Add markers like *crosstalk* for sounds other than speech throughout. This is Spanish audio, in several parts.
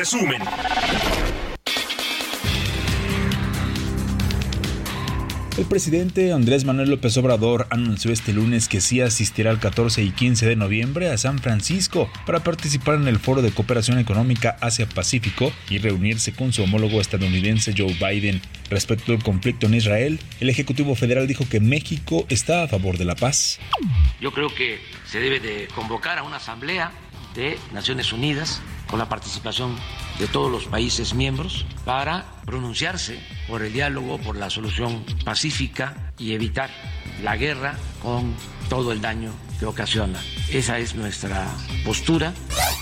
Resumen. El presidente Andrés Manuel López Obrador anunció este lunes que sí asistirá el 14 y 15 de noviembre a San Francisco para participar en el Foro de Cooperación Económica Asia-Pacífico y reunirse con su homólogo estadounidense Joe Biden. Respecto al conflicto en Israel, el Ejecutivo Federal dijo que México está a favor de la paz. Yo creo que se debe de convocar a una asamblea de Naciones Unidas con la participación de todos los países miembros para pronunciarse por el diálogo, por la solución pacífica y evitar la guerra con todo el daño que ocasiona. Esa es nuestra postura.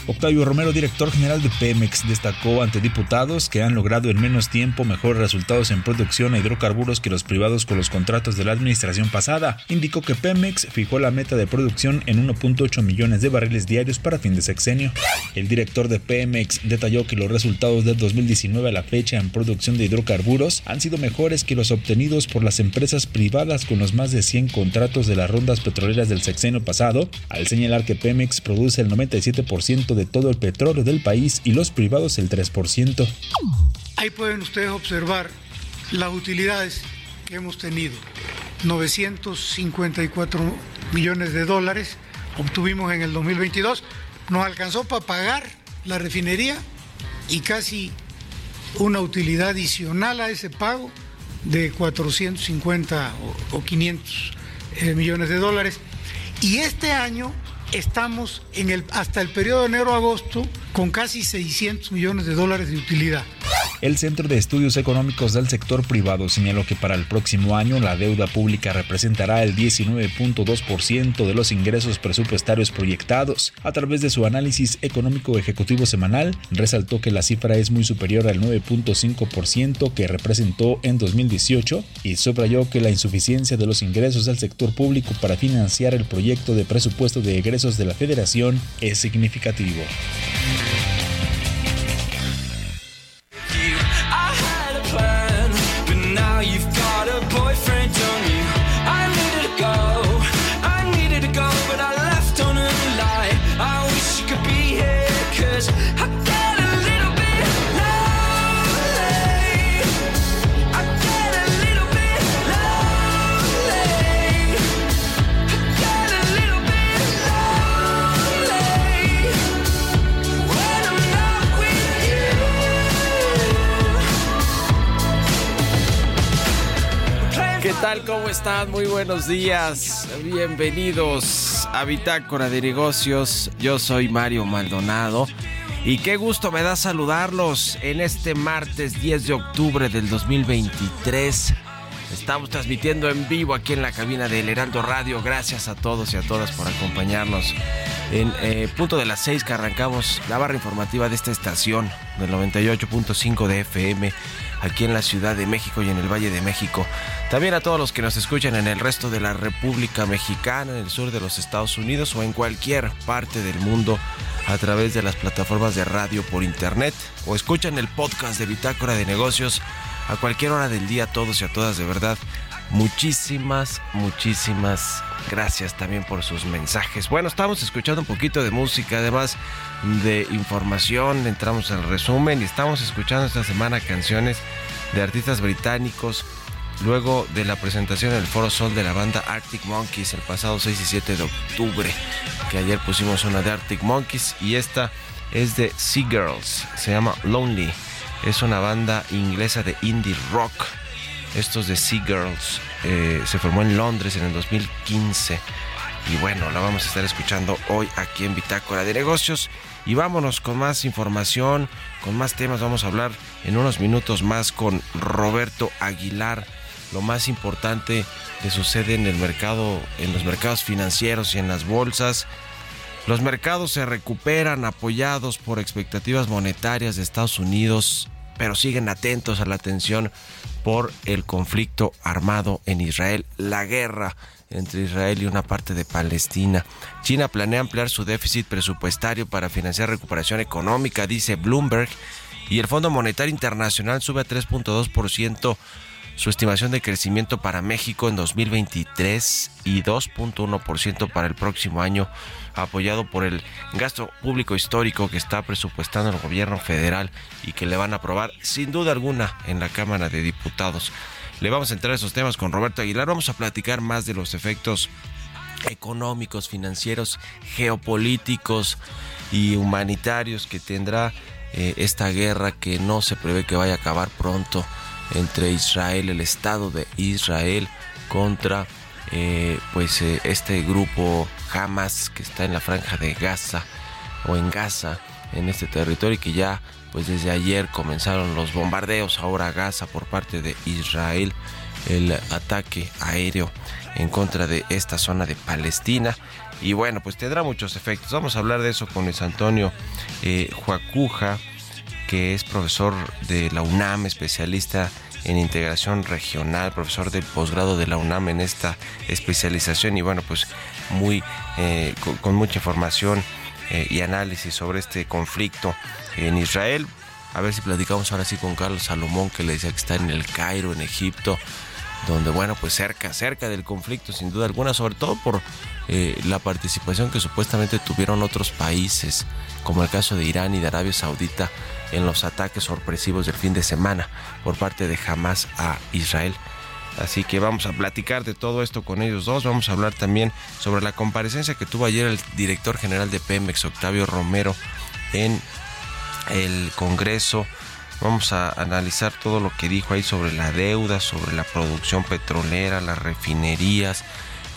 Octavio Romero, director general de Pemex, destacó ante diputados que han logrado en menos tiempo mejores resultados en producción de hidrocarburos que los privados con los contratos de la administración pasada. Indicó que Pemex fijó la meta de producción en 1.8 millones de barriles diarios para fin de sexenio. El director de Pemex detalló que los resultados de 2019 a la fecha en producción de hidrocarburos han sido mejores que los obtenidos por las empresas privadas con los más de 100 contratos de las rondas petroleras del sexenio pasado, al señalar que Pemex produce el 97% de todo el petróleo del país y los privados el 3%. Ahí pueden ustedes observar las utilidades que hemos tenido. 954 millones de dólares obtuvimos en el 2022. Nos alcanzó para pagar la refinería y casi una utilidad adicional a ese pago de 450 o, 500 eh, millones de dólares. Y este año estamos en el, hasta el periodo de enero-agosto con casi 600 millones de dólares de utilidad. El Centro de Estudios Económicos del Sector Privado señaló que para el próximo año la deuda pública representará el 19.2% de los ingresos presupuestarios proyectados. A través de su análisis económico ejecutivo semanal, resaltó que la cifra es muy superior al 9.5% que representó en 2018 y subrayó que la insuficiencia de los ingresos del sector público para financiar el proyecto de presupuesto de egresos de la Federación es significativo. ¿Cómo están? Muy buenos días. Bienvenidos a Bitácora de Negocios. Yo soy Mario Maldonado. Y qué gusto me da saludarlos en este martes 10 de octubre del 2023. Estamos transmitiendo en vivo aquí en la cabina del Heraldo Radio. Gracias a todos y a todas por acompañarnos. En eh, punto de las 6 que arrancamos la barra informativa de esta estación del 98.5 de FM aquí en la Ciudad de México y en el Valle de México. También a todos los que nos escuchan en el resto de la República Mexicana, en el sur de los Estados Unidos o en cualquier parte del mundo a través de las plataformas de radio por internet o escuchan el podcast de Bitácora de Negocios a cualquier hora del día, todos y a todas, de verdad. Muchísimas, muchísimas gracias también por sus mensajes. Bueno, estamos escuchando un poquito de música, además de información, entramos al resumen y estamos escuchando esta semana canciones de artistas británicos luego de la presentación en el Foro Sol de la banda Arctic Monkeys el pasado 6 y 7 de octubre, que ayer pusimos una de Arctic Monkeys y esta es de Sea Girls, se llama Lonely, es una banda inglesa de indie rock, estos de Sea Girls, eh, se formó en Londres en el 2015 y bueno, la vamos a estar escuchando hoy aquí en Bitácora de Negocios. Y vámonos con más información, con más temas. Vamos a hablar en unos minutos más con Roberto Aguilar lo más importante que sucede en el mercado, en los mercados financieros y en las bolsas. Los mercados se recuperan apoyados por expectativas monetarias de Estados Unidos, pero siguen atentos a la atención por el conflicto armado en Israel, la guerra entre Israel y una parte de Palestina. China planea ampliar su déficit presupuestario para financiar recuperación económica, dice Bloomberg, y el Fondo Monetario Internacional sube a 3.2% su estimación de crecimiento para México en 2023 y 2.1% para el próximo año, apoyado por el gasto público histórico que está presupuestando el gobierno federal y que le van a aprobar sin duda alguna en la Cámara de Diputados. Le vamos a entrar a esos temas con Roberto Aguilar, vamos a platicar más de los efectos económicos, financieros, geopolíticos y humanitarios que tendrá eh, esta guerra que no se prevé que vaya a acabar pronto entre Israel, el Estado de Israel contra eh, pues eh, este grupo Hamas que está en la franja de Gaza o en Gaza en este territorio y que ya pues desde ayer comenzaron los bombardeos ahora a Gaza por parte de Israel el ataque aéreo en contra de esta zona de Palestina. Y bueno pues tendrá muchos efectos. Vamos a hablar de eso con Luis Antonio eh, Juacuja que es profesor de la UNAM, especialista en integración regional, profesor del posgrado de la UNAM en esta especialización y bueno, pues muy eh, con, mucha información eh, y análisis sobre este conflicto en Israel. A ver si platicamos ahora sí con Carlos Salomón, que le decía que está en el Cairo, en Egipto, donde bueno, pues cerca, cerca del conflicto, sin duda alguna, sobre todo por eh, la participación que supuestamente tuvieron otros países, como el caso de Irán y de Arabia Saudita, en los ataques sorpresivos del fin de semana por parte de Hamas a Israel. Así que vamos a platicar de todo esto con ellos dos. Vamos a hablar también sobre la comparecencia que tuvo ayer el director general de Pemex, Octavio Romero, en el Congreso. Vamos a analizar todo lo que dijo ahí sobre la deuda, sobre la producción petrolera, las refinerías,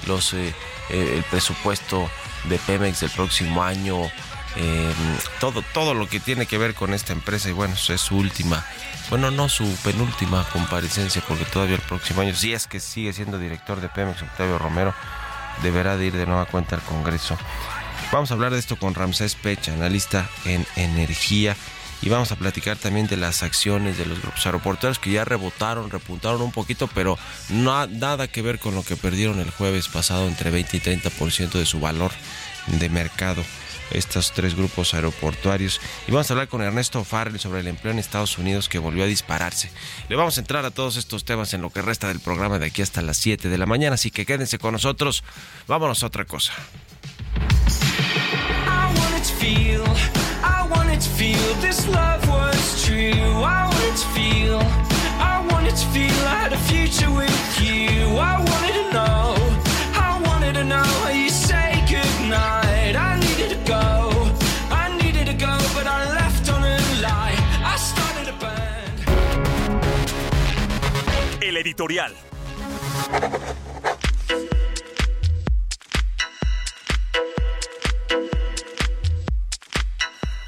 los, eh, eh, el presupuesto de Pemex del próximo año, eh, todo, todo lo que tiene que ver con esta empresa y bueno, es su última, bueno, no su penúltima comparecencia porque todavía el próximo año, si es que sigue siendo director de Pemex, Octavio Romero, deberá de ir de nueva cuenta al Congreso. Vamos a hablar de esto con Ramsés Pecha, analista en energía. Y vamos a platicar también de las acciones de los grupos aeroportuarios que ya rebotaron, repuntaron un poquito, pero no nada que ver con lo que perdieron el jueves pasado entre 20 y 30% de su valor de mercado estos tres grupos aeroportuarios. Y vamos a hablar con Ernesto Farrell sobre el empleo en Estados Unidos que volvió a dispararse. Le vamos a entrar a todos estos temas en lo que resta del programa de aquí hasta las 7 de la mañana, así que quédense con nosotros. Vámonos a otra cosa. Editorial.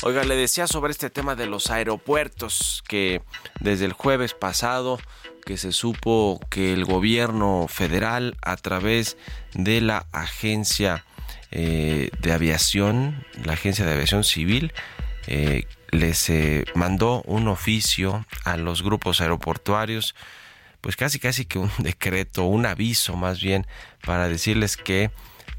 Oiga, le decía sobre este tema de los aeropuertos que desde el jueves pasado que se supo que el gobierno federal a través de la agencia eh, de aviación, la agencia de aviación civil, eh, les mandó un oficio a los grupos aeroportuarios pues casi casi que un *laughs* decreto, un aviso más bien para decirles que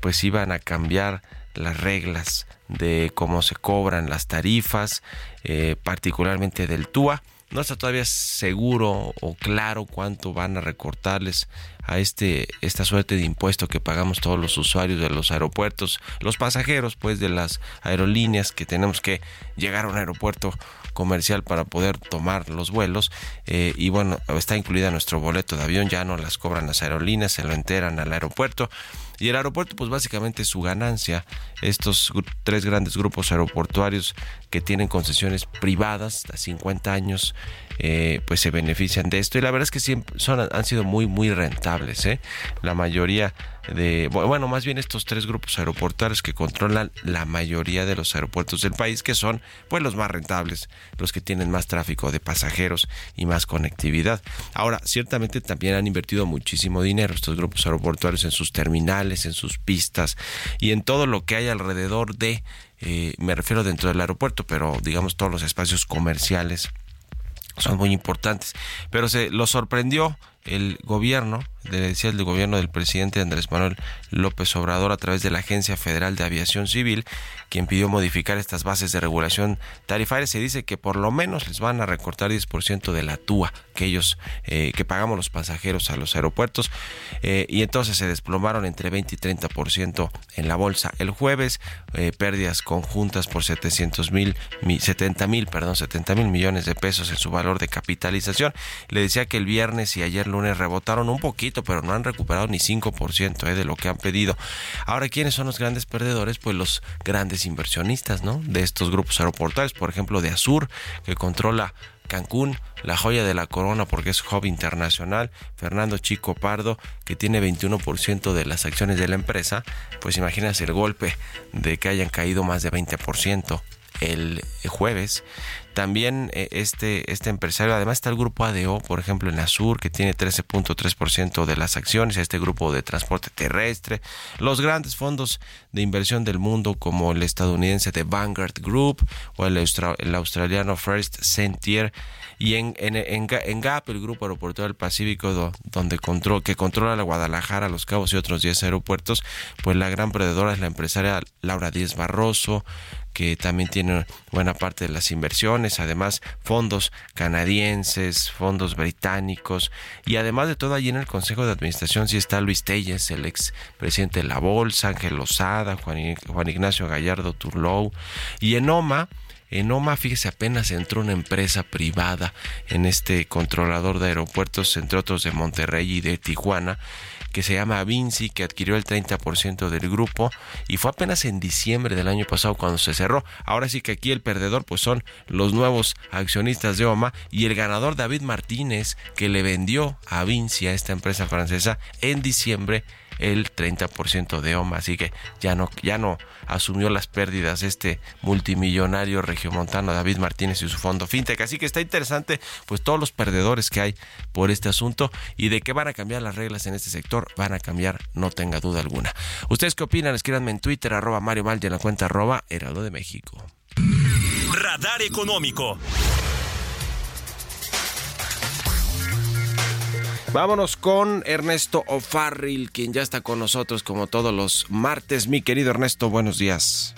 pues iban a cambiar las reglas de cómo se cobran las tarifas, eh, particularmente del TUA. No está todavía seguro o claro cuánto van a recortarles a este esta suerte de impuesto que pagamos todos los usuarios de los aeropuertos, los pasajeros pues de las aerolíneas que tenemos que llegar a un aeropuerto comercial para poder tomar los vuelos eh, y bueno, está incluida nuestro boleto de avión, ya no las cobran las aerolíneas, se lo enteran al aeropuerto y el aeropuerto pues básicamente su ganancia, estos tres grandes grupos aeroportuarios que tienen concesiones privadas a 50 años eh, pues se benefician de esto y la verdad es que siempre son, han sido muy muy rentables ¿eh? la mayoría de bueno más bien estos tres grupos aeroportuarios que controlan la mayoría de los aeropuertos del país que son pues los más rentables los que tienen más tráfico de pasajeros y más conectividad ahora ciertamente también han invertido muchísimo dinero estos grupos aeroportuarios en sus terminales en sus pistas y en todo lo que hay alrededor de eh, me refiero dentro del aeropuerto pero digamos todos los espacios comerciales son muy importantes. Pero se lo sorprendió el gobierno, decía el gobierno del presidente Andrés Manuel López Obrador a través de la Agencia Federal de Aviación Civil, quien pidió modificar estas bases de regulación tarifaria. Se dice que por lo menos les van a recortar 10% de la TUA que ellos, eh, que pagamos los pasajeros a los aeropuertos, eh, y entonces se desplomaron entre 20 y 30% en la bolsa. El jueves, eh, pérdidas conjuntas por 700 mil, 70 mil, perdón, 70 mil millones de pesos en su valor de capitalización. Le decía que el viernes y ayer lunes rebotaron un poquito, pero no han recuperado ni 5% eh, de lo que han pedido. Ahora, ¿quiénes son los grandes perdedores? Pues los grandes inversionistas, ¿no? De estos grupos aeroportuarios, por ejemplo, de Azur, que controla Cancún, la joya de la corona porque es hub internacional, Fernando Chico Pardo, que tiene 21% de las acciones de la empresa, pues imagínate el golpe de que hayan caído más de 20% el jueves. También eh, este, este empresario, además está el grupo ADO, por ejemplo, en Azur, que tiene 13.3% de las acciones, este grupo de transporte terrestre, los grandes fondos de inversión del mundo como el estadounidense de Vanguard Group o el, el australiano First Sentier y en, en, en, GAP, el Grupo Aeroportuario del Pacífico, donde control, que controla la Guadalajara, Los Cabos y otros 10 aeropuertos, pues la gran perdedora es la empresaria Laura Díez Barroso, que también tiene buena parte de las inversiones, además fondos canadienses, fondos británicos y además de todo allí en el Consejo de Administración sí está Luis Telles, el ex presidente de la Bolsa, Ángel Lozada, Juan, Ignacio Gallardo Turlou y en OMA en OMA, fíjese, apenas entró una empresa privada en este controlador de aeropuertos, entre otros de Monterrey y de Tijuana, que se llama Vinci, que adquirió el 30% del grupo y fue apenas en diciembre del año pasado cuando se cerró. Ahora sí que aquí el perdedor pues son los nuevos accionistas de OMA y el ganador David Martínez que le vendió a Vinci, a esta empresa francesa, en diciembre el 30% de OMA, así que ya no, ya no asumió las pérdidas este multimillonario regiomontano David Martínez y su fondo FinTech. Así que está interesante pues todos los perdedores que hay por este asunto y de qué van a cambiar las reglas en este sector, van a cambiar, no tenga duda alguna. ¿Ustedes qué opinan? Escríbanme en Twitter, arroba Mario Mal en la cuenta arroba Heraldo de México. Radar Económico. Vámonos con Ernesto O'Farrill, quien ya está con nosotros como todos los martes. Mi querido Ernesto, buenos días.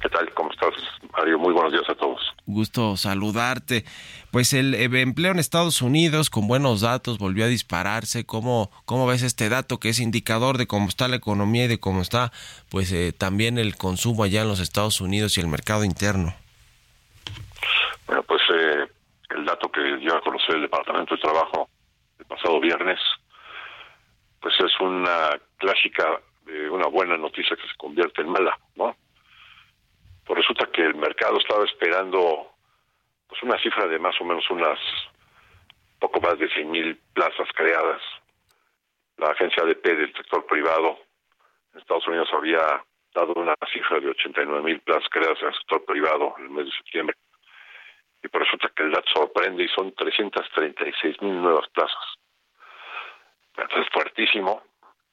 ¿Qué tal? ¿Cómo estás, Mario? Muy buenos días a todos. Gusto saludarte. Pues el empleo en Estados Unidos con buenos datos volvió a dispararse. ¿Cómo, cómo ves este dato que es indicador de cómo está la economía y de cómo está pues eh, también el consumo allá en los Estados Unidos y el mercado interno? Bueno, pues eh, el dato que dio a conocer el Departamento de Trabajo pasado viernes, pues es una clásica de una buena noticia que se convierte en mala, ¿no? Pues resulta que el mercado estaba esperando pues una cifra de más o menos unas poco más de 100 mil plazas creadas. La agencia ADP del sector privado en Estados Unidos había dado una cifra de 89 mil plazas creadas en el sector privado en el mes de septiembre. Y por resulta que el dato sorprende y son 336 mil nuevas plazas es fuertísimo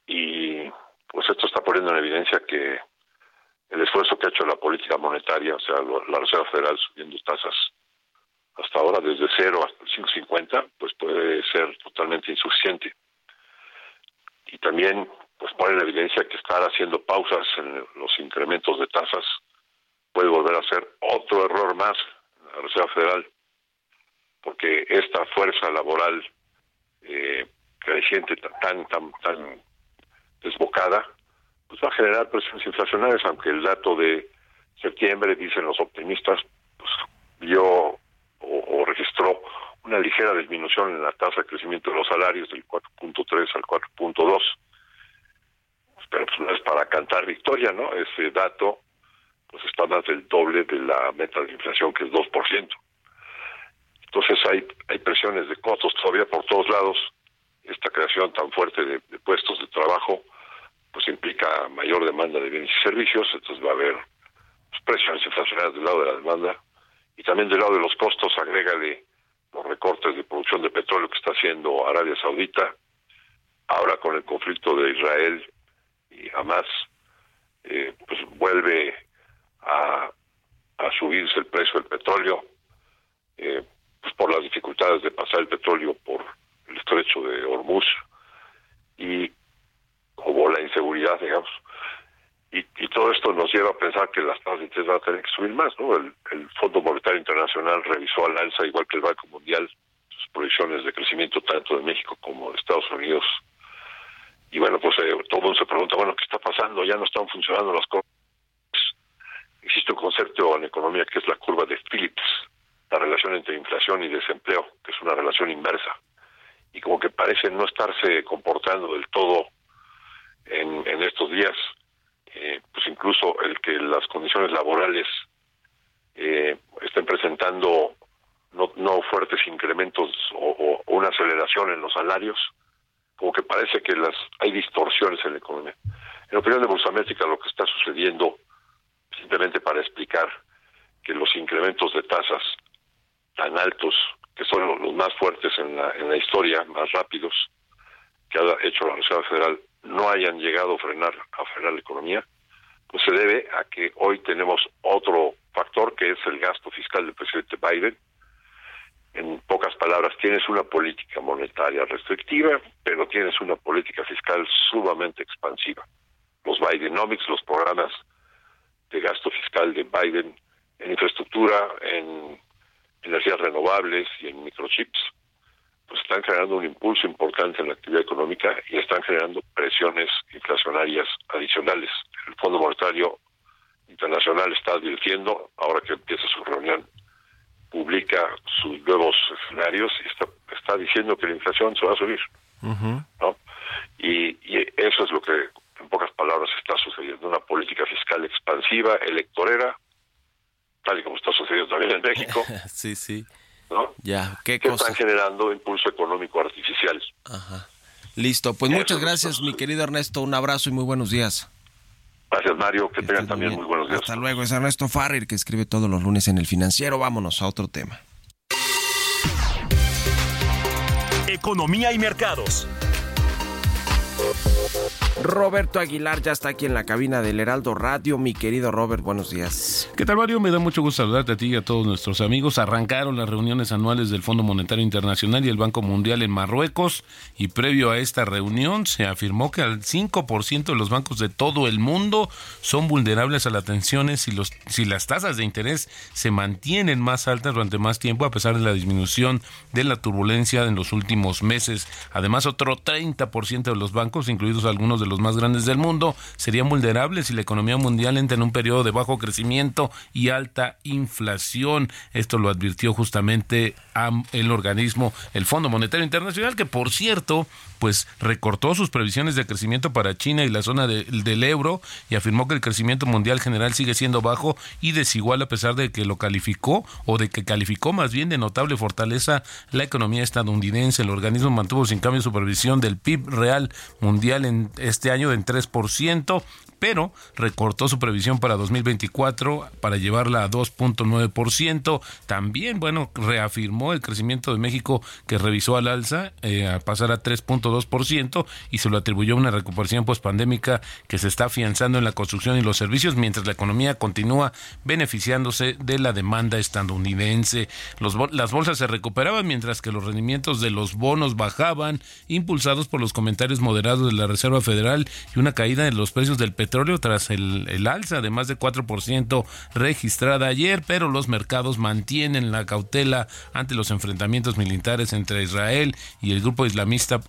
y pues esto está poniendo en evidencia que el esfuerzo que ha hecho la política monetaria, o sea, la Reserva Federal subiendo tasas hasta ahora desde cero hasta el 5.50, pues puede ser totalmente insuficiente. Y también pues pone en evidencia que estar haciendo pausas en los incrementos de tasas puede volver a ser otro error más en la Reserva Federal, porque esta fuerza laboral eh, creciente tan tan tan desbocada, pues va a generar presiones inflacionarias, aunque el dato de septiembre, dicen los optimistas, pues vio o, registró una ligera disminución en la tasa de crecimiento de los salarios del 4.3 al 4.2. Pero pues no es para cantar victoria, ¿no? Ese dato pues está más del doble de la meta de inflación, que es 2%. Entonces hay, hay presiones de costos todavía por todos lados esta creación tan fuerte de, puestos de trabajo pues implica mayor demanda de bienes y servicios, entonces va a haber pues, presiones inflacionarias del lado de la demanda y también del lado de los costos, agrégale los recortes de producción de petróleo que está haciendo Arabia Saudita, ahora con el conflicto de Israel y Hamas, eh, pues vuelve a, a, subirse el precio del petróleo, eh, pues por las dificultades de pasar el petróleo por el estrecho de Hormuz y como la inseguridad, digamos. Y, y, todo esto nos lleva a pensar que las tasas de interés van a tener que subir más, ¿no? El, el Fondo Monetario Internacional revisó al alza, igual que el Banco Mundial, sus proyecciones de crecimiento tanto de México como de Estados Unidos. Y bueno, pues eh, todo el mundo se pregunta, bueno, ¿qué está pasando? Ya no están funcionando las cosas. Existe un concepto en economía que es la curva de Phillips, la relación entre inflación y desempleo, que es una relación inversa y como que parece no estarse comportando del todo en, estos días. Eh, pues incluso el que las condiciones laborales eh, estén presentando no, no fuertes incrementos o, una aceleración en los salarios, como que parece que las hay distorsiones en la economía. En opinión de Métrica lo que está sucediendo, simplemente para explicar que los incrementos de tasas tan altos que son los más fuertes en la, en la historia, más rápidos que ha hecho la Reserva Federal, no hayan llegado a frenar, a frenar la economía, pues se debe a que hoy tenemos otro factor que es el gasto fiscal del presidente Biden. En pocas palabras, tienes una política monetaria restrictiva, pero tienes una política fiscal sumamente expansiva. Los Bidenomics, los programas de gasto fiscal de Biden en infraestructura, en energías renovables y en microchips, pues están generando un impulso importante en la actividad económica y están generando presiones inflacionarias adicionales. El Fondo Monetario Internacional está advirtiendo, ahora que empieza su reunión, publica sus nuevos escenarios y está, está diciendo que la inflación se va a subir. ¿no? Y, y eso es lo que, en pocas palabras, está sucediendo. Una política fiscal expansiva, electorera, tal y como está sucediendo también en México. *laughs* sí, sí. ¿No? Ya, ¿qué que están generando impulso económico artificial. Ajá. Listo, pues muchas gracias, mi querido Ernesto. Un abrazo y muy buenos días. Gracias, Mario. Que tengan también muy buenos días. Hasta luego. Es Ernesto Farrir, que escribe todos los lunes en El Financiero. Vámonos a otro tema. Economía y mercados. Roberto Aguilar ya está aquí en la cabina del Heraldo Radio. Mi querido Robert, buenos días. ¿Qué tal, Mario? Me da mucho gusto saludarte a ti y a todos nuestros amigos. Arrancaron las reuniones anuales del Fondo Monetario Internacional y el Banco Mundial en Marruecos y previo a esta reunión se afirmó que al 5% de los bancos de todo el mundo son vulnerables a las tensiones si, si las tasas de interés se mantienen más altas durante más tiempo a pesar de la disminución de la turbulencia en los últimos meses. Además, otro 30% de los bancos, incluidos algunos de los más grandes del mundo, serían vulnerables si la economía mundial entra en un periodo de bajo crecimiento y alta inflación. Esto lo advirtió justamente el organismo, el Fondo Monetario Internacional, que por cierto, pues recortó sus previsiones de crecimiento para China y la zona del euro y afirmó que el crecimiento mundial general sigue siendo bajo y desigual a pesar de que lo calificó o de que calificó más bien de notable fortaleza la economía estadounidense. El organismo mantuvo sin cambio su previsión del PIB real mundial en este año en 3%, pero recortó su previsión para 2024 para llevarla a 2.9%. También, bueno, reafirmó el crecimiento de México que revisó al alza eh, a pasar a 3.2% y se lo atribuyó a una recuperación pospandémica que se está afianzando en la construcción y los servicios mientras la economía continúa beneficiándose de la demanda estadounidense. Las bolsas se recuperaban mientras que los rendimientos de los bonos bajaban, impulsados por los comentarios moderados de la Reserva Federal y una caída en los precios del petróleo petróleo tras el, alza de más de 4% registrada ayer, pero los mercados mantienen la cautela ante los enfrentamientos militares entre Israel y el grupo islamista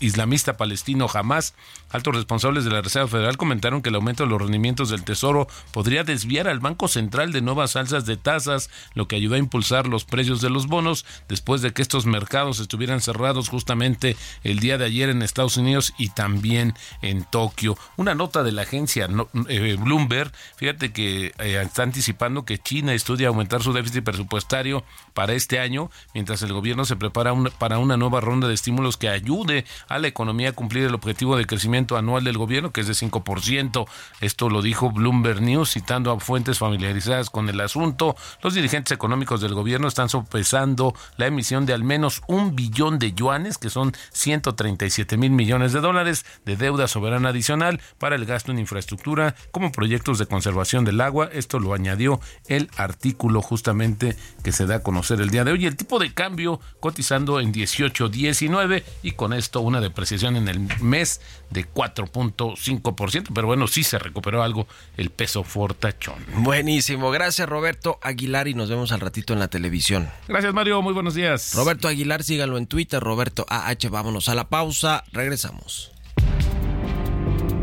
islamista palestino Hamas. Altos responsables de la Reserva Federal comentaron que el aumento de los rendimientos del Tesoro podría desviar al Banco Central de nuevas alzas de tasas, lo que ayudó a impulsar los precios de los bonos después de que estos mercados estuvieran cerrados justamente el día de ayer en Estados Unidos y también en Tokio. Una nota de la agencia eh, Bloomberg, fíjate que eh, está anticipando que China estudia aumentar su déficit presupuestario para este año, mientras el gobierno se prepara para una nueva ronda de estímulos que ayude a la economía a cumplir el objetivo de crecimiento anual del gobierno, que es de 5%. Esto lo dijo Bloomberg News, citando a fuentes familiarizadas con el asunto. Los dirigentes económicos del gobierno están sopesando la emisión de al menos un billón de yuanes, que son 137 mil millones de dólares, de deuda soberana adicional para el gasto en infraestructura como proyectos de conservación del agua. Esto lo añadió el artículo justamente que se da a conocer el día de hoy. El tipo de cambio cotizando en 18.19 y con esto una depreciación en el mes de 4.5%, pero bueno, sí se recuperó algo el peso fortachón. Buenísimo, gracias Roberto Aguilar y nos vemos al ratito en la televisión. Gracias Mario, muy buenos días. Roberto Aguilar, síganlo en Twitter, Roberto AH, vámonos a la pausa, regresamos.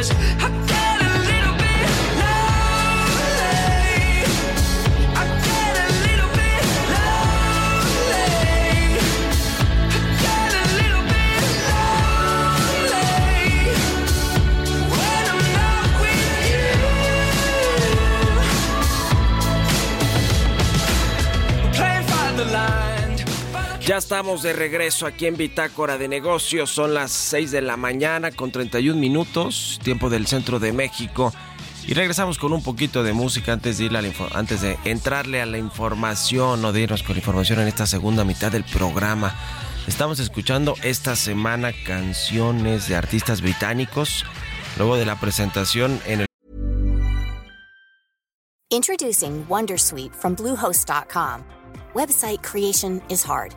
cause I Ya estamos de regreso aquí en Bitácora de Negocios. Son las 6 de la mañana con 31 minutos, tiempo del centro de México. Y regresamos con un poquito de música antes de, ir a antes de entrarle a la información o de irnos con la información en esta segunda mitad del programa. Estamos escuchando esta semana canciones de artistas británicos luego de la presentación en el Introducing Wondersuite from bluehost.com. Website creation is hard.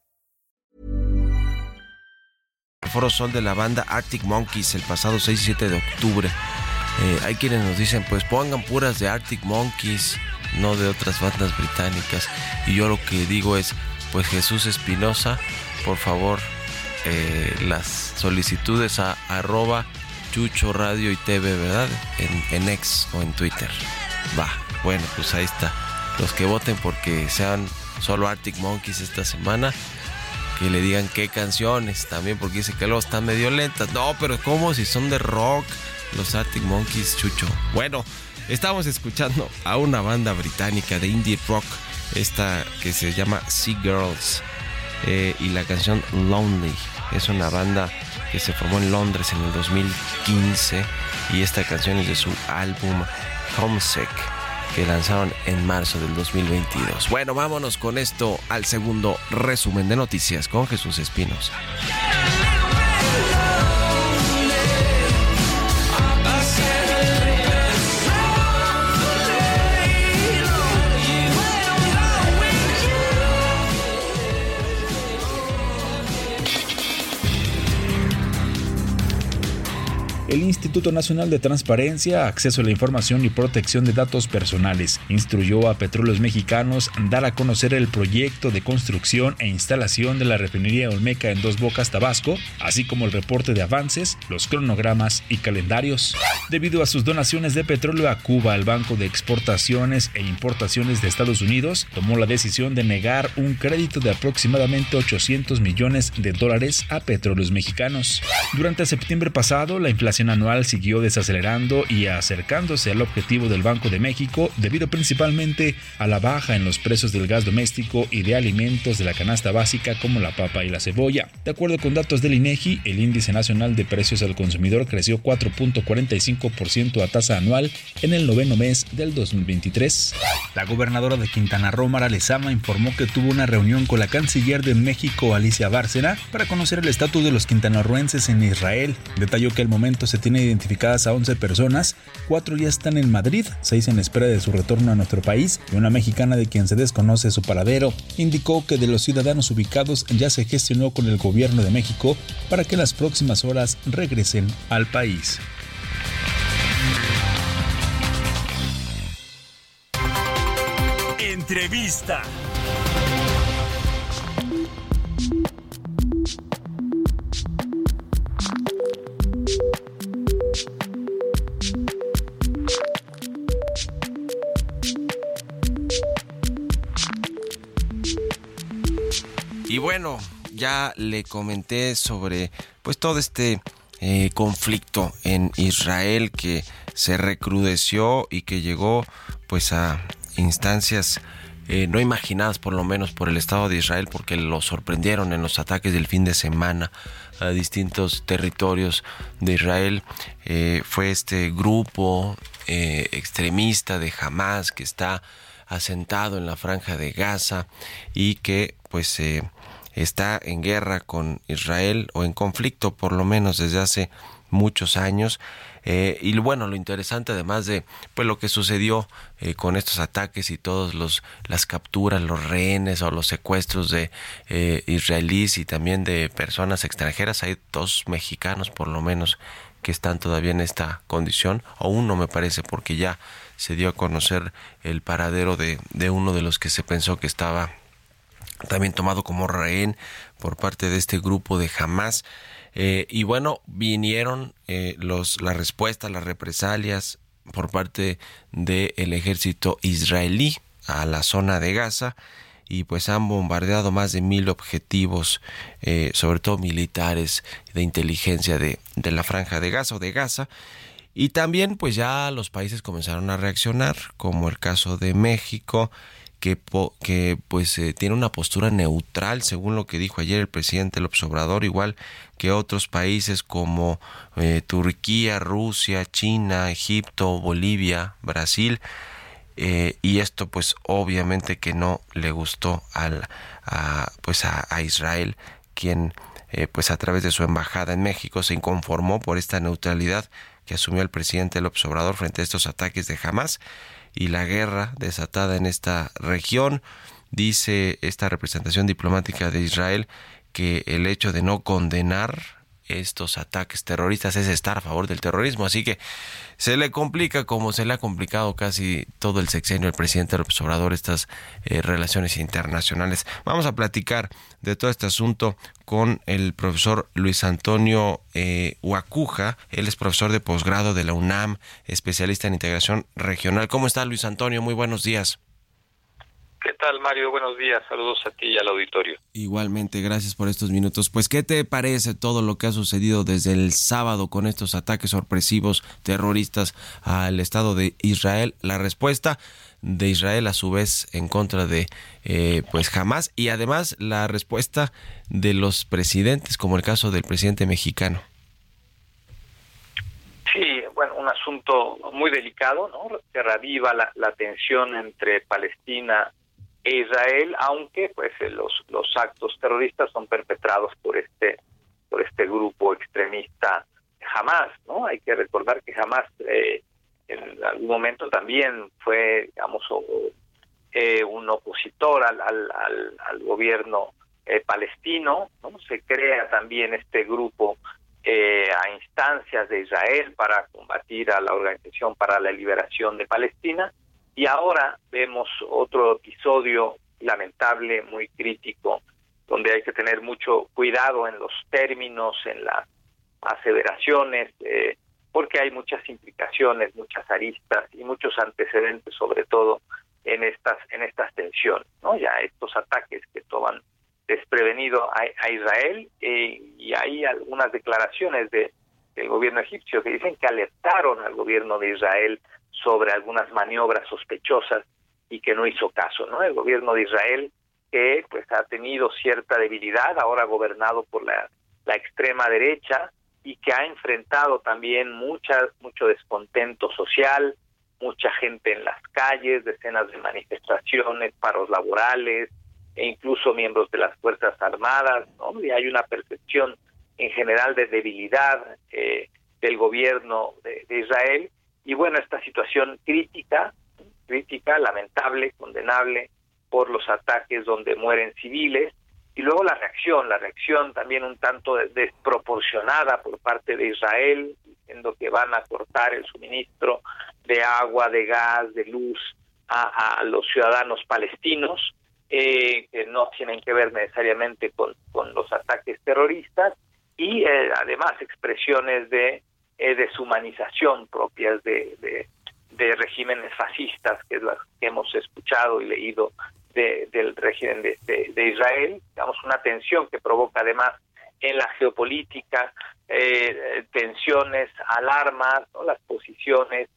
Foro Sol de la banda Arctic Monkeys el pasado 6 y 7 de octubre. Eh, hay quienes nos dicen, pues pongan puras de Arctic Monkeys, no de otras bandas británicas. Y yo lo que digo es, pues Jesús Espinosa, por favor, eh, las solicitudes a arroba Chucho Radio y TV, ¿verdad? En, en X o en Twitter. Va, bueno, pues ahí está. Los que voten porque sean solo Arctic Monkeys esta semana, que le digan qué canciones también, porque dice que luego están medio lentas. No, pero ¿cómo? Si son de rock, los Arctic Monkeys, Chucho. Bueno, estamos escuchando a una banda británica de indie rock, esta que se llama Sea Girls, eh, y la canción Lonely. Es una banda que se formó en Londres en el 2015 y esta canción es de su álbum Homesick que lanzaron en marzo del 2022. Bueno, vámonos con esto al segundo resumen de noticias con Jesús Espinos. El Instituto Nacional de Transparencia, Acceso a la Información y Protección de Datos Personales instruyó a Petróleos Mexicanos dar a conocer el proyecto de construcción e instalación de la refinería Olmeca en Dos Bocas, Tabasco, así como el reporte de avances, los cronogramas y calendarios. Debido a sus donaciones de petróleo a Cuba, el Banco de Exportaciones e Importaciones de Estados Unidos tomó la decisión de negar un crédito de aproximadamente 800 millones de dólares a Petróleos Mexicanos. Durante septiembre pasado, la inflación anual siguió desacelerando y acercándose al objetivo del Banco de México debido principalmente a la baja en los precios del gas doméstico y de alimentos de la canasta básica como la papa y la cebolla. De acuerdo con datos del INEGI, el índice nacional de precios al consumidor creció 4.45% a tasa anual en el noveno mes del 2023. La gobernadora de Quintana Roo, Mara Lezama, informó que tuvo una reunión con la canciller de México, Alicia Bárcena, para conocer el estatus de los quintanarroenses en Israel. Detalló que al momento se tiene identificadas a 11 personas, cuatro ya están en Madrid, seis en espera de su retorno a nuestro país y una mexicana de quien se desconoce su paradero. Indicó que de los ciudadanos ubicados ya se gestionó con el gobierno de México para que en las próximas horas regresen al país. Entrevista. Ya le comenté sobre pues todo este eh, conflicto en Israel que se recrudeció y que llegó pues a instancias eh, no imaginadas por lo menos por el Estado de Israel porque lo sorprendieron en los ataques del fin de semana a distintos territorios de Israel. Eh, fue este grupo extremista de Hamas que está asentado en la franja de Gaza y que pues está en guerra con Israel o en conflicto por lo menos desde hace muchos años. Eh, y bueno, lo interesante además de pues lo que sucedió eh, con estos ataques y todos los las capturas, los rehenes o los secuestros de eh, israelíes y también de personas extranjeras, hay dos mexicanos por lo menos que están todavía en esta condición, o uno me parece, porque ya se dio a conocer el paradero de, de uno de los que se pensó que estaba también tomado como rehén por parte de este grupo de Hamas. Eh, y bueno, vinieron eh, los, la respuesta, las represalias por parte del ejército israelí a la zona de Gaza y pues han bombardeado más de mil objetivos, eh, sobre todo militares de inteligencia de, de la franja de Gaza o de Gaza. Y también pues ya los países comenzaron a reaccionar, como el caso de México, que, que pues eh, tiene una postura neutral, según lo que dijo ayer el presidente López Obrador, igual que otros países como eh, Turquía, Rusia, China, Egipto, Bolivia, Brasil. Eh, y esto pues obviamente que no le gustó al, a, pues a, Israel, quien pues a través de su embajada en México se inconformó por esta neutralidad que asumió el presidente López Obrador frente a estos ataques de Hamas y la guerra desatada en esta región. Dice esta representación diplomática de Israel que el hecho de no condenar estos ataques terroristas es estar a favor del terrorismo. Así que se le complica como se le ha complicado casi todo el sexenio al presidente López Obrador estas eh, relaciones internacionales. Vamos a platicar de todo este asunto con el profesor Luis Antonio eh, Huacuja. Él es profesor de posgrado de la UNAM, especialista en integración regional. ¿Cómo está Luis Antonio? Muy buenos días. ¿Qué tal, Mario? Buenos días. Saludos a ti y al auditorio. Igualmente, gracias por estos minutos. Pues, ¿qué te parece todo lo que ha sucedido desde el sábado con estos ataques sorpresivos terroristas al Estado de Israel? La respuesta de Israel a su vez en contra de eh, pues Hamas y además la respuesta de los presidentes como el caso del presidente mexicano. Sí, bueno, un asunto muy delicado, ¿no? Que reviva la, la tensión entre Palestina Israel, aunque pues eh, los los actos terroristas son perpetrados por este por este grupo extremista Hamas, ¿no? Hay que recordar que Hamas eh, en algún momento también fue, digamos, eh, un opositor al, al, al, gobierno palestino, ¿no? Se crea también este grupo a instancias de Israel para combatir a la Organización para la Liberación de Palestina y ahora vemos otro episodio lamentable, muy crítico, donde hay que tener mucho cuidado en los términos, en las aseveraciones, eh, porque hay muchas implicaciones, muchas aristas y muchos antecedentes, sobre todo en estas en estas tensiones, ¿no? Ya estos ataques que toman desprevenido a, Israel eh, y hay algunas declaraciones de del gobierno egipcio que dicen que alertaron al gobierno de Israel sobre algunas maniobras sospechosas y que no hizo caso, ¿no? El gobierno de Israel que pues ha tenido cierta debilidad, ahora gobernado por la, la extrema derecha y que ha enfrentado también mucha, mucho descontento social, mucha gente en las calles, decenas de manifestaciones, paros laborales e incluso miembros de las Fuerzas Armadas, ¿no? Y hay una percepción en general de debilidad eh, del gobierno de, de Israel y bueno, esta situación crítica, crítica, lamentable, condenable por los ataques donde mueren civiles, y luego la reacción, la reacción también un tanto desproporcionada por parte de Israel, diciendo que van a cortar el suministro de agua, de gas, de luz a, los ciudadanos palestinos, eh, que no tienen que ver necesariamente con, con los ataques terroristas, y eh, además expresiones de eh, deshumanización propias de, de, regímenes fascistas, que es las que hemos escuchado y leído del régimen de, de, Israel, digamos, una tensión que provoca además en la geopolítica eh, tensiones, alarmas, las posiciones.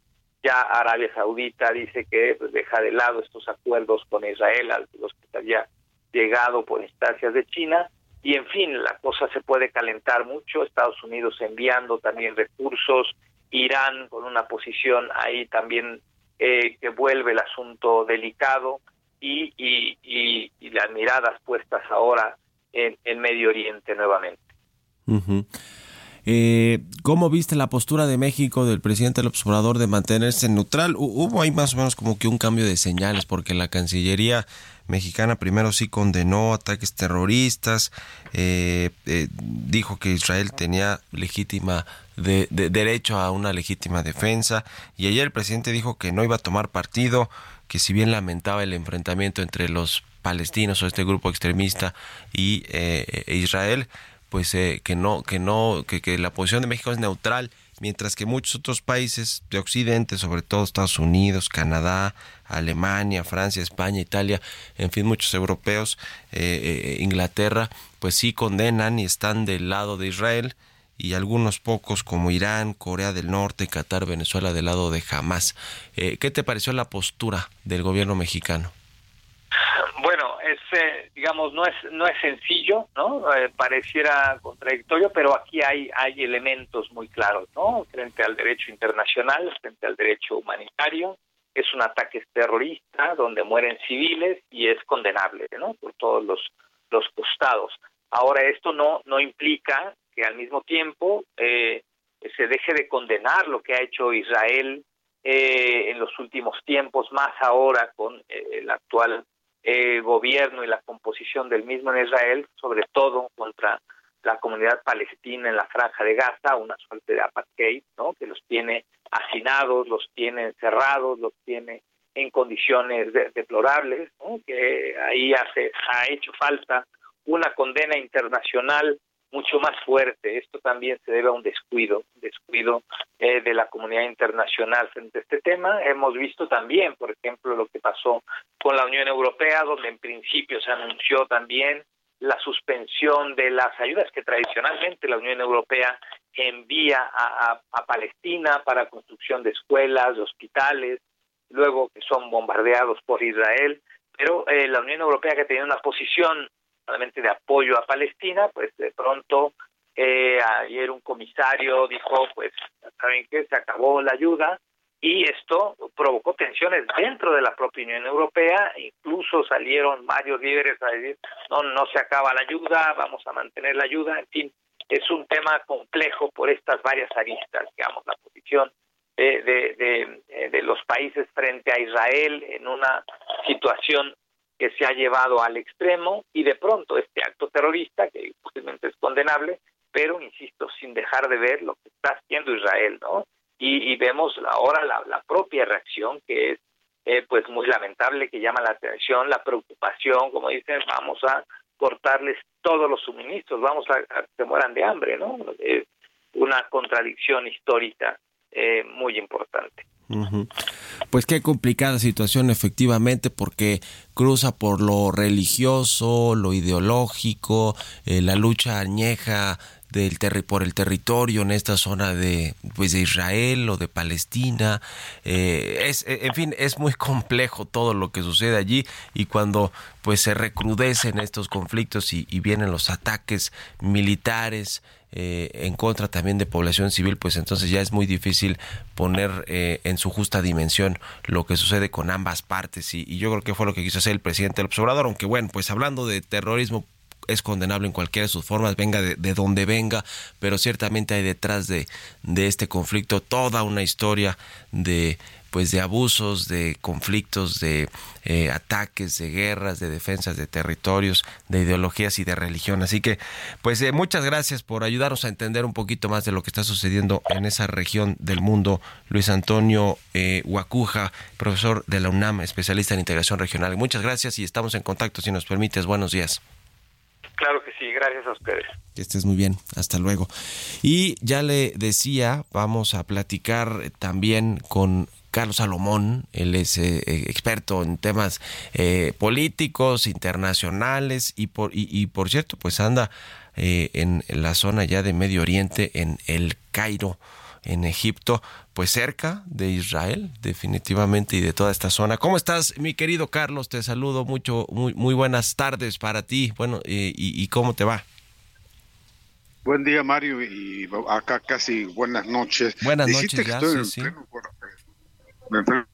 Ya Arabia Saudita dice que pues, deja de lado estos acuerdos con Israel, los que se había llegado por instancias de China, y en fin, la cosa se puede calentar mucho, Estados Unidos enviando también recursos, Irán con una posición ahí también eh, que vuelve el asunto delicado. Y, y, las miradas puestas ahora en, en Medio Oriente nuevamente. Eh, ¿Cómo viste la postura de México del presidente López Obrador de mantenerse neutral? Hubo ahí más o menos como que un cambio de señales porque la Cancillería mexicana primero sí condenó ataques terroristas, eh, eh, dijo que Israel tenía legítima de, derecho a una legítima defensa y ayer el presidente dijo que no iba a tomar partido, que si bien lamentaba el enfrentamiento entre los palestinos o este grupo extremista y eh, Israel, pues eh, que no que no que, que la posición de México es neutral mientras que muchos otros países de Occidente, sobre todo Estados Unidos, Canadá, Alemania, Francia, España, Italia, en fin, muchos europeos, eh, eh, Inglaterra, pues sí condenan y están del lado de Israel y algunos pocos como Irán, Corea del Norte, Qatar, Venezuela del lado de Hamas. ¿Qué te pareció la postura del gobierno mexicano? Bueno, eh, digamos, no es, no es sencillo, ¿no? Eh, pareciera contradictorio, pero aquí hay, hay elementos muy claros, ¿no? Frente al derecho internacional, frente al derecho humanitario, es un ataque terrorista donde mueren civiles y es condenable, ¿no? Por todos los, los costados. Ahora, esto no, no implica que al mismo tiempo eh, se deje de condenar lo que ha hecho Israel eh, en los últimos tiempos, más ahora con eh, el actual gobierno y la composición del mismo en Israel, sobre todo contra la comunidad palestina en la franja de Gaza, una suerte de apartheid, ¿no? que los tiene hacinados, los tiene encerrados, los tiene en condiciones deplorables, que ahí hace, ha hecho falta una condena internacional mucho más fuerte. Esto también se debe a un descuido, descuido eh, de la comunidad internacional frente a este tema. Hemos visto también, por ejemplo, lo que pasó con la Unión Europea, donde en principio se anunció también la suspensión de las ayudas que tradicionalmente la Unión Europea envía a, a Palestina para construcción de escuelas, de hospitales, luego que son bombardeados por Israel, pero eh, la Unión Europea que tenía una posición realmente de apoyo a Palestina, pues de pronto eh, ayer un comisario dijo, pues, ¿saben qué? Se acabó la ayuda y esto provocó tensiones dentro de la propia Unión Europea, incluso salieron varios líderes a decir, no, no se acaba la ayuda, vamos a mantener la ayuda, en fin, es un tema complejo por estas varias aristas, digamos, la posición de, eh, de, los países frente a Israel en una situación que se ha llevado al extremo y de pronto este acto terrorista, que posiblemente es condenable, pero insisto, sin dejar de ver lo que está haciendo Israel, ¿no? Y, vemos ahora la, propia reacción que es eh, pues muy lamentable, que llama la atención, la preocupación, como dicen, vamos a cortarles todos los suministros, vamos a, a que se mueran de hambre, ¿no? Es una contradicción histórica eh, muy importante. Pues qué complicada situación efectivamente porque cruza por lo religioso, lo ideológico, eh, la lucha añeja del por el territorio en esta zona de pues de Israel o de Palestina. Eh, es en fin es muy complejo todo lo que sucede allí y cuando pues se recrudecen estos conflictos y vienen los ataques militares eh, en contra también de población civil, pues entonces ya es muy difícil poner eh, en su justa dimensión lo que sucede con ambas partes. Y, yo creo que fue lo que quiso hacer el presidente del observador, aunque bueno, pues hablando de terrorismo es condenable en cualquiera de sus formas, venga de, de, donde venga, pero ciertamente hay detrás de, de este conflicto toda una historia de pues de abusos, de conflictos, de eh, ataques, de guerras, de defensas de territorios, de ideologías y de religión. Así que, pues eh, muchas gracias por ayudarnos a entender un poquito más de lo que está sucediendo en esa región del mundo. Luis Antonio eh, Huacuja, profesor de la UNAM, especialista en integración regional. Muchas gracias y estamos en contacto, si nos permites. Buenos días. Claro que sí, gracias a ustedes. Que estés muy bien, hasta luego. Y ya le decía, vamos a platicar también con Carlos Salomón, él es eh, eh, experto en temas eh, políticos, internacionales y por, y, por cierto, pues anda en la zona ya de Medio Oriente, en el Cairo, en Egipto, pues cerca de Israel, definitivamente, y de toda esta zona. ¿Cómo estás, mi querido Carlos? Te saludo mucho, muy, muy buenas tardes para ti. Bueno, y, cómo te va? Buen día, Mario, y acá casi buenas noches. Buenas noches, ya, sí, river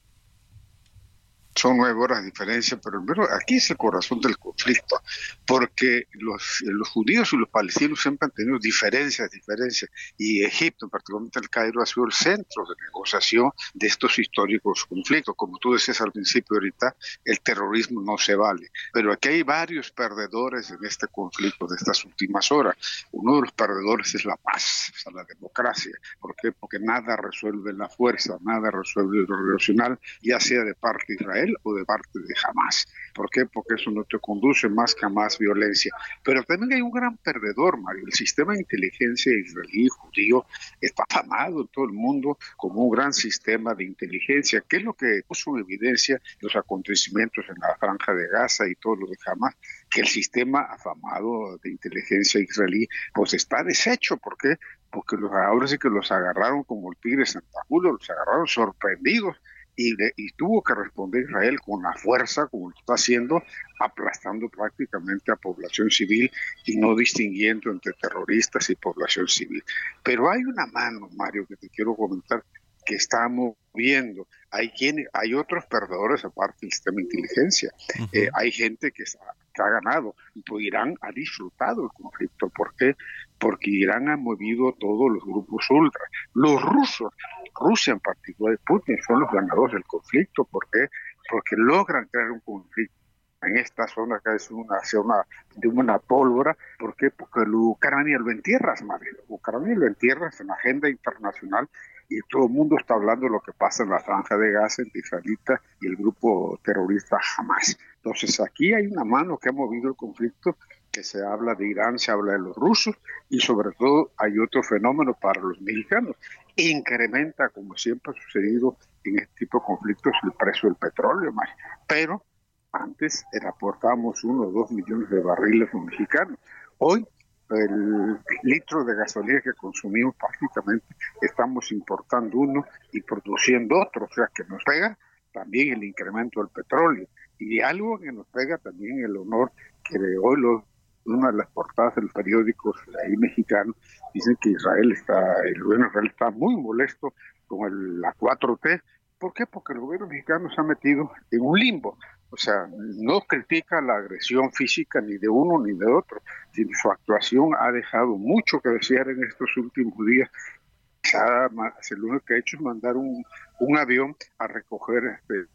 son nueve horas de diferencia, pero, aquí es el corazón del conflicto, porque los, los judíos y los palestinos siempre han tenido diferencias, diferencias, y Egipto, particularmente el Cairo, ha sido el centro de negociación de estos históricos conflictos. Como tú decías al principio ahorita, el terrorismo no se vale, pero aquí hay varios perdedores en este conflicto de estas últimas horas. Uno de los perdedores es la paz, o la democracia. ¿Por qué? Porque nada resuelve la fuerza, nada resuelve lo relacional, ya sea de parte de O de parte de Hamas. ¿Por qué? Porque eso no te conduce más que a más violencia. Pero también hay un gran perdedor, Mario. El sistema de inteligencia israelí judío está afamado en todo el mundo como un gran sistema de inteligencia, que es lo que puso en evidencia los acontecimientos en la franja de Gaza y todo lo de Hamas, que el sistema afamado de inteligencia israelí pues está deshecho. ¿Por qué? Porque los, ahora sí que los agarraron como el tigre Santa Julio, los agarraron sorprendidos y, tuvo que responder Israel con la fuerza, como lo está haciendo, aplastando prácticamente a población civil y no distinguiendo entre terroristas y población civil. Pero hay una mano, Mario, que te quiero comentar, que estamos viendo. Hay, quien, hay otros perdedores aparte del sistema de inteligencia. Eh, hay gente que está que ha ganado. Pues Irán ha disfrutado el conflicto. ¿Por qué? Porque Irán ha movido todos los grupos ultra. Los rusos, Rusia en particular, Putin, son los ganadores del conflicto. ¿Por qué? Porque logran crear un conflicto en esta zona que es una zona de una pólvora. ¿Por qué? Porque Ucrania lo entierras, madre. Ucrania lo entierras en la agenda internacional y todo el mundo está hablando de lo que pasa en la franja de Gaza entre israelita y el grupo terrorista Hamas. Entonces aquí hay una mano que ha movido el conflicto, que se habla de Irán, se habla de los rusos y sobre todo hay otro fenómeno para los mexicanos. Incrementa, como siempre ha sucedido en este tipo de conflictos, el precio del petróleo, más. pero antes aportábamos uno o dos millones de barriles mexicanos. Hoy el litro de gasolina que consumimos prácticamente estamos importando uno y produciendo otro, o sea que nos pega también el incremento del petróleo y algo que nos pega también el honor que de hoy los, una de las portadas del periódico ahí mexicano dicen que Israel está, el gobierno Israel está muy molesto con el, la 4T. ¿Por qué? Porque el gobierno mexicano se ha metido en un limbo. O sea, no critica la agresión física ni de uno ni de otro, sino su actuación ha dejado mucho que desear en estos últimos días. lo único que ha hecho es mandar un, avión a recoger este,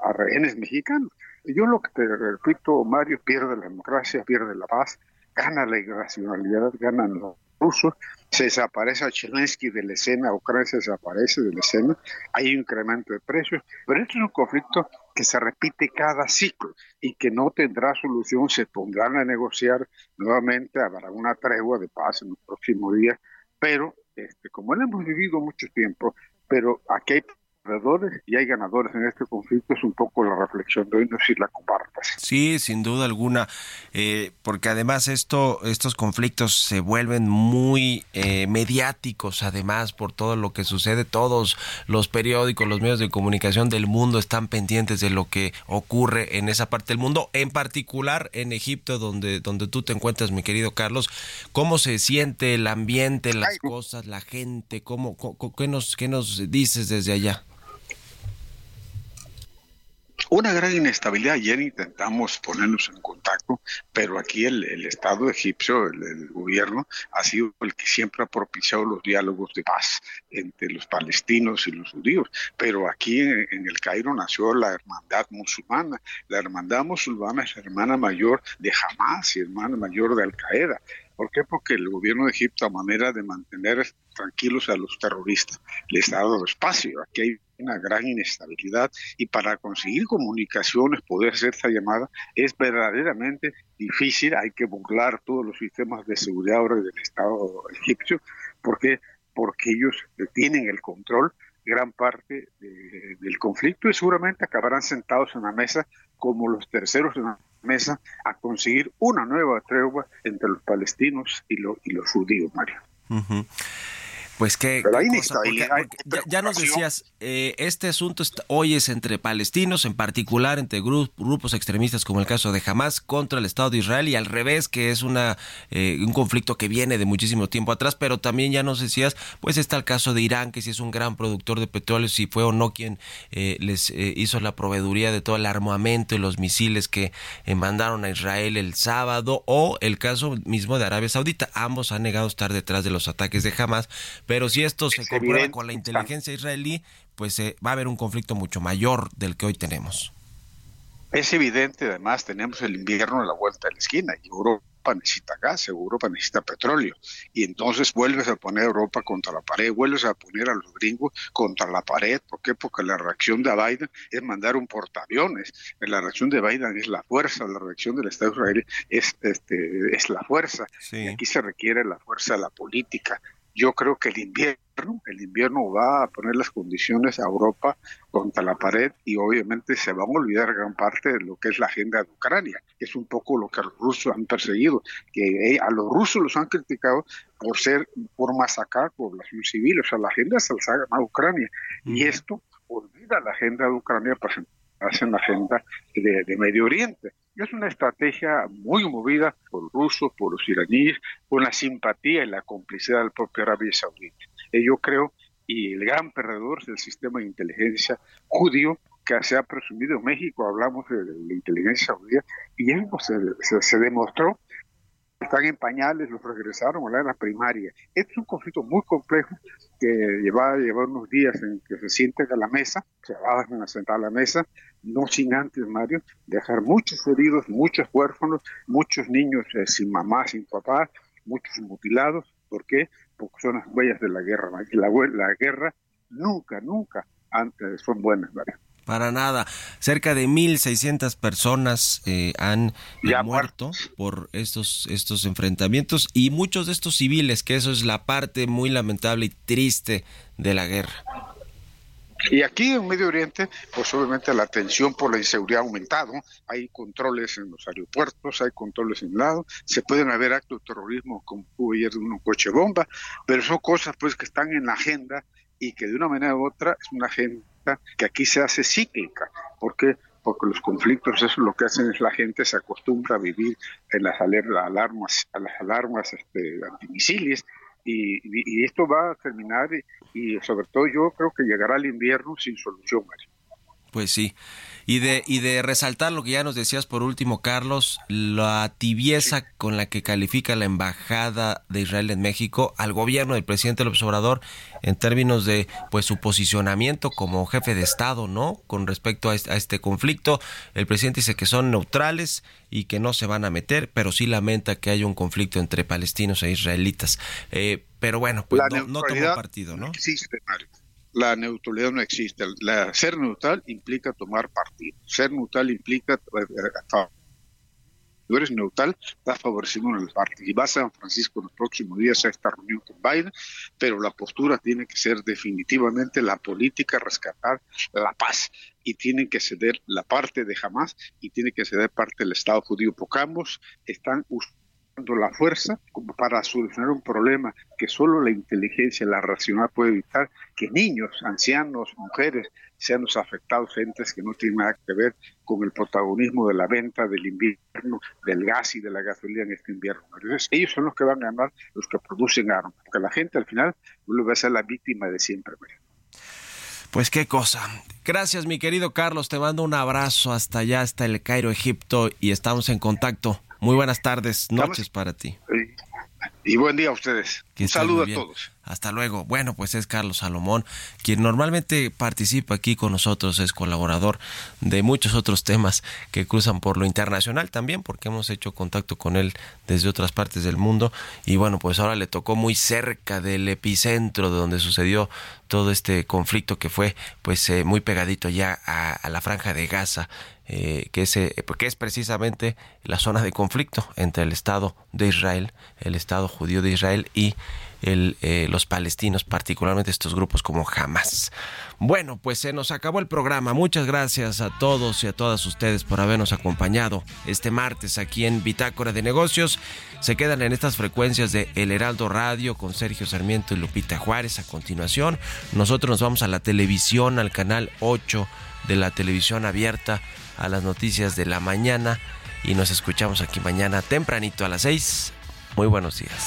a, rehenes mexicanos. Yo lo que te repito, Mario, pierde la democracia, pierde la paz, gana la irracionalidad, ganan los rusos, se desaparece a Zelensky de la escena, Ucrania se desaparece de la escena, hay un incremento de precios, pero este es un conflicto que se repite cada ciclo y que no tendrá solución, se pondrán a negociar nuevamente, habrá una tregua de paz en los próximos días, pero este, como lo hemos vivido mucho tiempo, pero aquí hay perdedores y hay ganadores en este conflicto es un poco la reflexión de hoy, no sé si la compartas. Sí, sin duda alguna, eh, porque además esto, estos conflictos se vuelven muy eh, mediáticos, además por todo lo que sucede, todos los periódicos, los medios de comunicación del mundo están pendientes de lo que ocurre en esa parte del mundo, en particular en Egipto, donde, donde tú te encuentras, mi querido Carlos, cómo se siente el ambiente, las cosas, la gente, cómo, qué, nos, qué nos dices desde allá. Una gran inestabilidad. Ayer intentamos ponernos en contacto, pero aquí el, Estado egipcio, el, gobierno, ha sido el que siempre ha propiciado los diálogos de paz entre los palestinos y los judíos. Pero aquí en, en el Cairo nació la hermandad musulmana. La hermandad musulmana es hermana mayor de Hamas y hermana mayor de Al Qaeda. ¿Por qué? Porque el gobierno de Egipto, a manera de mantener tranquilos a los terroristas, les ha dado espacio. Aquí hay una gran inestabilidad y para conseguir comunicaciones, poder hacer esta llamada, es verdaderamente difícil. Hay que burlar todos los sistemas de seguridad ahora del Estado egipcio, porque porque ellos tienen el control gran parte del conflicto y seguramente acabarán sentados en la mesa como los terceros en la mesa a conseguir una nueva tregua entre los palestinos y, y los judíos, Mario. Pues que ya, nos decías, eh, este asunto hoy es entre palestinos, en particular entre grupos extremistas como el caso de Hamas contra el Estado de Israel y al revés, que es una eh, un conflicto que viene de muchísimo tiempo atrás, pero también ya nos decías, pues está el caso de Irán, que si es un gran productor de petróleo, si fue o no quien eh, les hizo la proveeduría de todo el armamento y los misiles que mandaron a Israel el sábado, o el caso mismo de Arabia Saudita. Ambos han negado estar detrás de los ataques de Hamas pero si esto se comprueba con la inteligencia israelí, pues eh, va a haber un conflicto mucho mayor del que hoy tenemos. Es evidente, además, tenemos el invierno a la vuelta de la esquina y Europa necesita gas, Europa necesita petróleo. Y entonces vuelves a poner a Europa contra la pared, vuelves a poner a los gringos contra la pared. ¿Por qué? Porque la reacción de Biden es mandar un portaaviones. La reacción de Biden es la fuerza, la reacción del Estado israelí es, este, es la fuerza. Y aquí se requiere la fuerza de la política, yo creo que el invierno, el invierno va a poner las condiciones a Europa contra la pared y obviamente se van a olvidar gran parte de lo que es la agenda de Ucrania, que es un poco lo que los rusos han perseguido, que eh, a los rusos los han criticado por ser, por masacrar población civil, o sea, la agenda se la a Ucrania y esto olvida la agenda de Ucrania para sentarse en la agenda de Medio Oriente. Es una estrategia muy movida por los rusos, por los iraníes, con la simpatía y la complicidad del propio Arabia Saudita. Y yo creo, y el gran perdedor del sistema de inteligencia judío, que se ha presumido en México, hablamos de, la inteligencia saudí, y se, se, demostró están en pañales, los regresaron a la era primaria. Este es un conflicto muy complejo que lleva, lleva unos días en que se sienten a la mesa, se van a sentar a la mesa, no sin antes, Mario, dejar muchos heridos, muchos huérfanos, muchos niños eh, sin mamá, sin papá, muchos mutilados. ¿Por qué? Porque son las huellas de la guerra. La, la guerra nunca, nunca antes son buenas. Para nada. Cerca de 1.600 personas eh, han muerto por estos, estos enfrentamientos y muchos de estos civiles, que eso es la parte muy lamentable y triste de la guerra. Y aquí en Medio Oriente, pues obviamente la tensión por la inseguridad ha aumentado, hay controles en los aeropuertos, hay controles en lado, se pueden haber actos de terrorismo como hubo ayer de un coche bomba, pero son cosas pues que están en la agenda y que de una manera u otra es una agenda que aquí se hace cíclica. ¿Por qué? Porque los conflictos, eso lo que hacen es la gente se acostumbra a vivir en las alarmas, a las alarmas este, antimisiles, y, esto va a terminar y, sobre todo yo creo que llegará el invierno sin solución, Mario. Pues sí. Y de, y de resaltar lo que ya nos decías por último, Carlos, la tibieza con la que califica la Embajada de Israel en México al gobierno del presidente López Obrador en términos de pues su posicionamiento como jefe de Estado, ¿no? Con respecto a este, conflicto, el presidente dice que son neutrales y que no se van a meter, pero sí lamenta que haya un conflicto entre palestinos e israelitas. Eh, pero bueno, pues no, no tomó partido, ¿no? Existe, la neutralidad no existe. La, ser neutral implica tomar partido. Ser neutral implica eh, eh, tú eres neutral, estás favoreciendo una parte. Y vas a San Francisco en los próximos días a esta reunión con Biden, pero la postura tiene que ser definitivamente la política, rescatar la paz. Y tiene que ceder la parte de Hamas y tiene que ceder parte del Estado judío, porque ambos están la fuerza para solucionar un problema que solo la inteligencia, la racional puede evitar, que niños, ancianos, mujeres sean los afectados, entes que no tienen nada que ver con el protagonismo de la venta del invierno, del gas y de la gasolina en este invierno. Ellos son los que van a ganar, los que producen armas, porque la gente al final vuelve a ser la víctima de siempre. Pues qué cosa. Gracias, mi querido Carlos. Te mando un abrazo hasta allá, hasta el Cairo, Egipto, y estamos en contacto. Muy buenas tardes, noches para ti. Y buen día a ustedes. Un saludo a todos. Hasta luego. Bueno, pues es Carlos Salomón, quien normalmente participa aquí con nosotros, es colaborador de muchos otros temas que cruzan por lo internacional también, porque hemos hecho contacto con él desde otras partes del mundo. Y bueno, pues ahora le tocó muy cerca del epicentro de donde sucedió todo este conflicto que fue pues eh, muy pegadito ya a, la franja de Gaza. Eh, que, es, eh, es precisamente la zona de conflicto entre el Estado de Israel, el Estado judío de Israel y el, eh, los palestinos, particularmente estos grupos como Hamas. Bueno, pues se nos acabó el programa. Muchas gracias a todos y a todas ustedes por habernos acompañado este martes aquí en Bitácora de Negocios. Se quedan en estas frecuencias de El Heraldo Radio con Sergio Sarmiento y Lupita Juárez. A continuación, nosotros nos vamos a la televisión, al canal 8 de la televisión abierta, a las noticias de la mañana. Y nos escuchamos aquí mañana tempranito a las 6. Muy buenos días.